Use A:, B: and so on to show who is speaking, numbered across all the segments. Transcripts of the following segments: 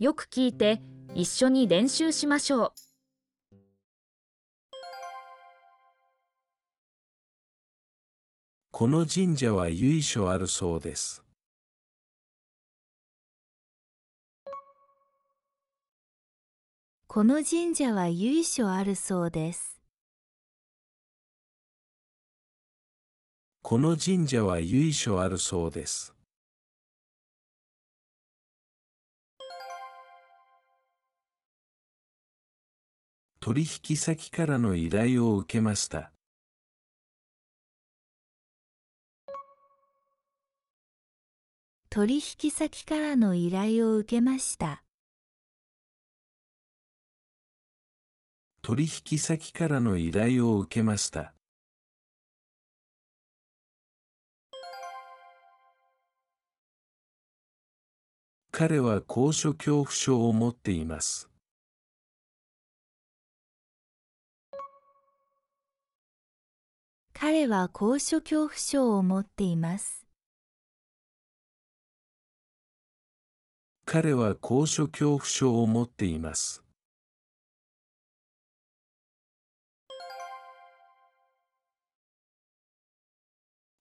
A: よく聞いて一緒に練習しましょう。
B: この神社は由緒あるそうです。
C: この神社は由緒あるそうです。
B: この神社は由緒あるそうです。取引先からの依頼を受けました。
C: 取引先からの依頼を受けました。
B: 取引先からの依頼を受けました。彼は高所恐怖症を持っています。
C: 彼は高所恐怖症を持っています。
B: 彼は高所恐怖症を持っています。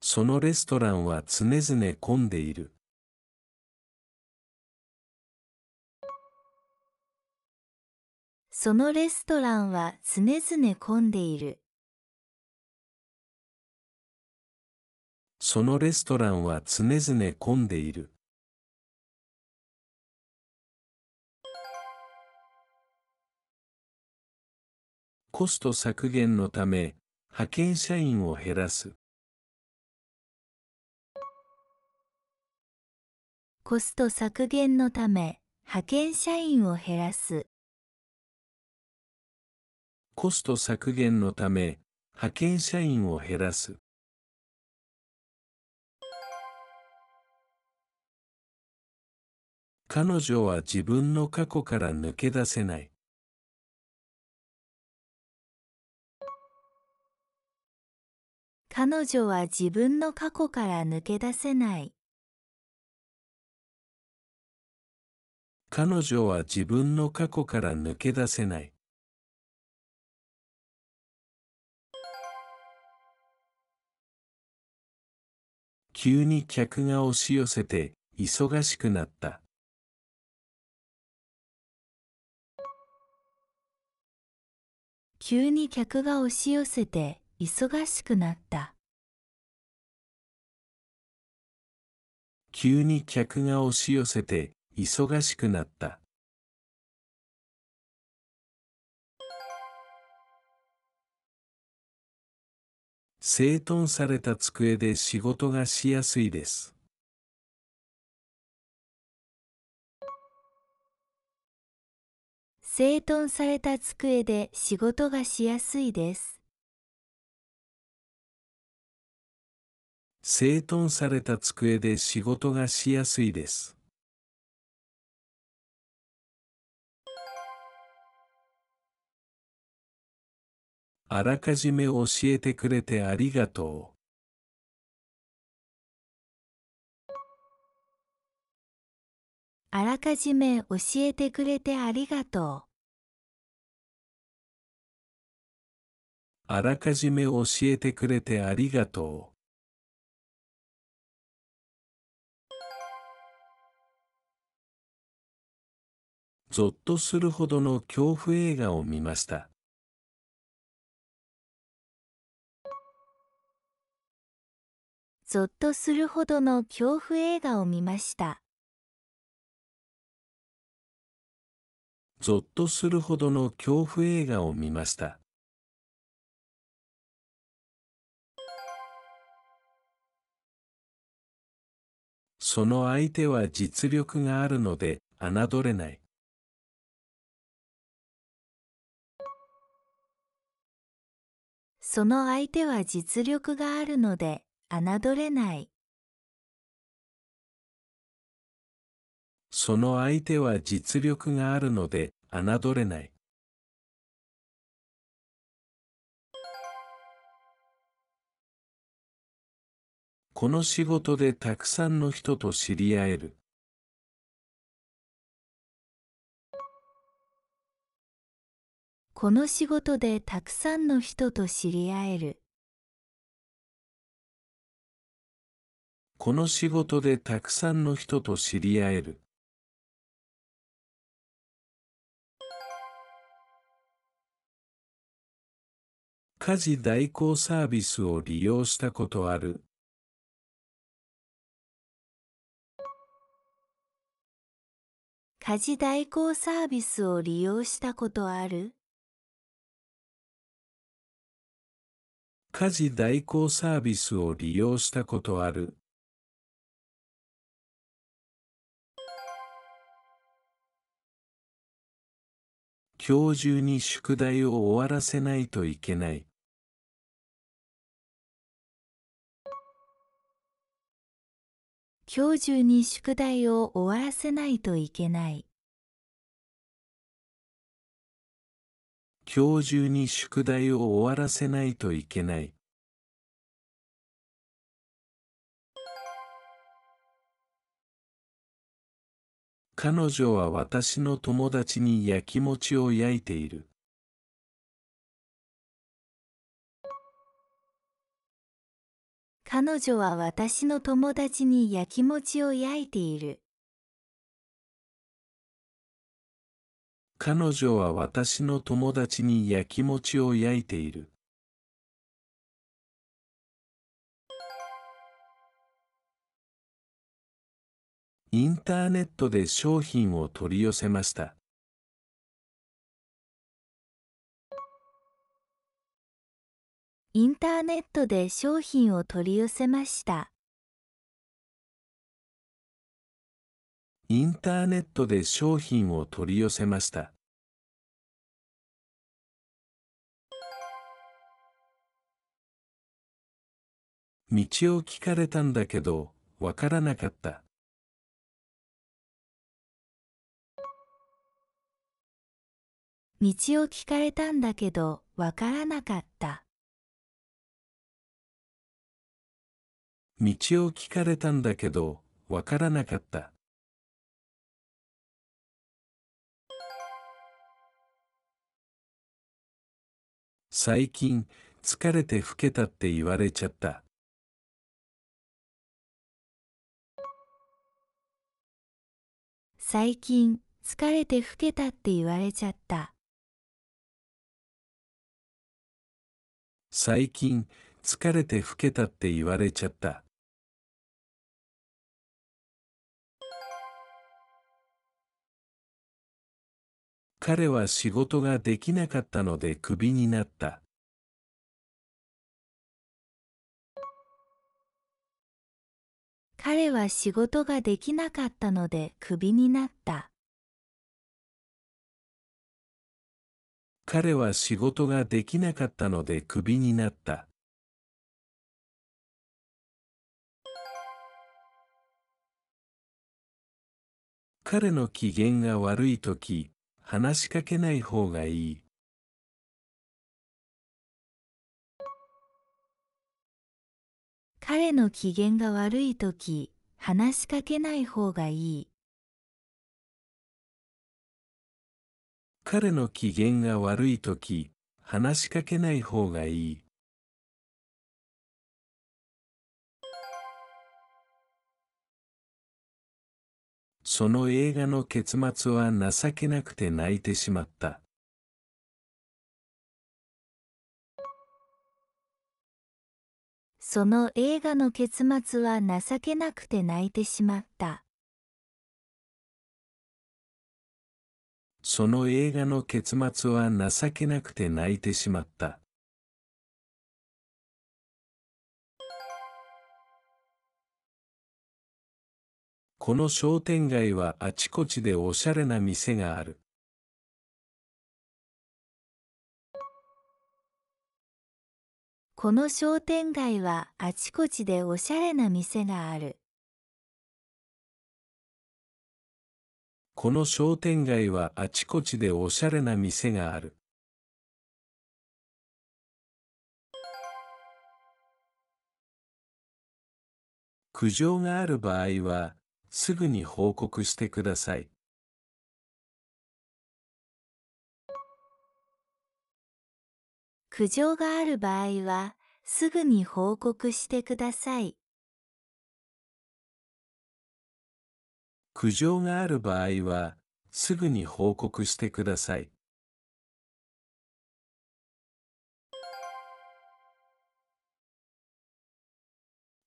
B: そのレストランは常々混んでいる。
C: そのレストランは常々混んでいる。
B: そのレストランは常々混んでいる。コスト削減のため、派遣社員を減らす。
C: コスト削減のため、派遣社員を減らす。
B: コスト削減のため、派遣社員を減らす。彼女は自分の過去から抜け出せない。
C: 彼女は自分の過去から抜け出せない。
B: 彼女は自分の過去から抜け出せない。急に客が押し寄せて忙しくなった。
C: 急に客が押し寄せて忙しくなった。
B: 急に客が押し寄せて忙しくなった。整頓された机で仕事がしやすいです。
C: 整頓された机で仕事がしやすいです。
B: 整頓された机で仕事がしやすいです。あらかじめ教えてくれてありがとう
C: あらかじめ教えてくれてありがと
B: う。あらかじめ教えてくれてありがとう。ゾッとするほどの恐怖映画を見ました。
C: う。ゾッとするほどの恐怖映画を見ました。
B: ゾッとするほどの恐怖映画を見ました。その相手は実力があるので侮れない。
C: その相手は実力があるので侮れない。
B: その相手は実力があるので侮れない。この仕事でたくさんの人と知り合える。
C: この仕事でたくさんの人と知り合える。
B: この仕事でたくさんの人と知り合える。家事代行サービスを利用したことある。
C: 家事代行サービスを利用したことある？
B: 家事代行サービスを利用したことある。今日中に宿題を終わらせないといけない。
C: 今日中に宿題を終わらせないといけない。
B: 今日中に宿題を終わらせないといけない。彼女は私の友達に焼き餅を焼いている。
C: 彼女は私の友達に焼き餅を焼いている。
B: 彼女は私の友達に焼き餅を焼いている。インターネットで商品を取り寄せました。
C: インターネットで商品を取り寄せました。
B: インターネットで商品を取り寄せました。道を聞かれたんだけど、わからなかった。
C: 道を聞かれたんだけど、わからなかった。
B: 道を聞かれたんだけど、わからなかった。最近、疲れて老けたって言われちゃった。
C: 最近、疲れて老けたって言われちゃった。
B: 最近、疲れて老けたって言われちゃった。彼は仕事ができなかったのでクビになった。
C: 彼は仕事ができなかったのでクビになった。
B: 彼は仕事ができなかったのでクビになった。彼の機嫌が悪いとき、話しかけない方がいい。
C: 彼の機嫌が悪いとき、話しかけない方がいい。
B: 彼の機嫌が悪いとき、話しかけない方がいい。その映画の結末は情けなくて泣いてしまった。
C: その映画の結末は情けなくて泣いてしまった。
B: その映画の結末は情けなくて泣いてしまった。この商店街はあちこちでおしゃれな店がある。
C: この商店街はあちこちでおしゃれな店がある。
B: この商店街はあちこちでおしゃれな店がある。苦情がある場合は、すぐに報告してください。
C: 苦情がある場合は、すぐに報告してください。
B: 苦情がある場合は、すぐに報告してください。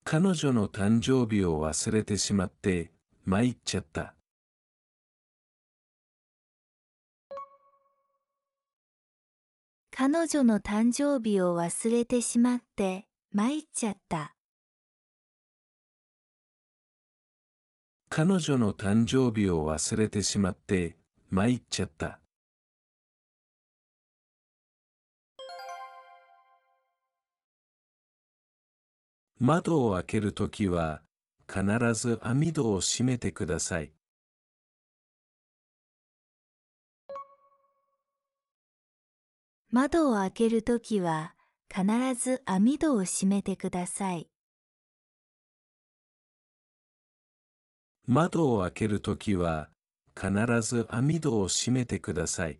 B: 彼女の誕生日を忘れてしまって、参っちゃった。
C: 彼女の誕生日を忘れてしまって、参っちゃった。
B: 彼女の誕生日を忘れてしまって、参っちゃった。窓を開けるときは、必ず網戸を閉めてください。
C: 窓を開けるときは、必ず網戸を閉めてください。
B: 窓を開けるときは、必ず網戸を閉めてください。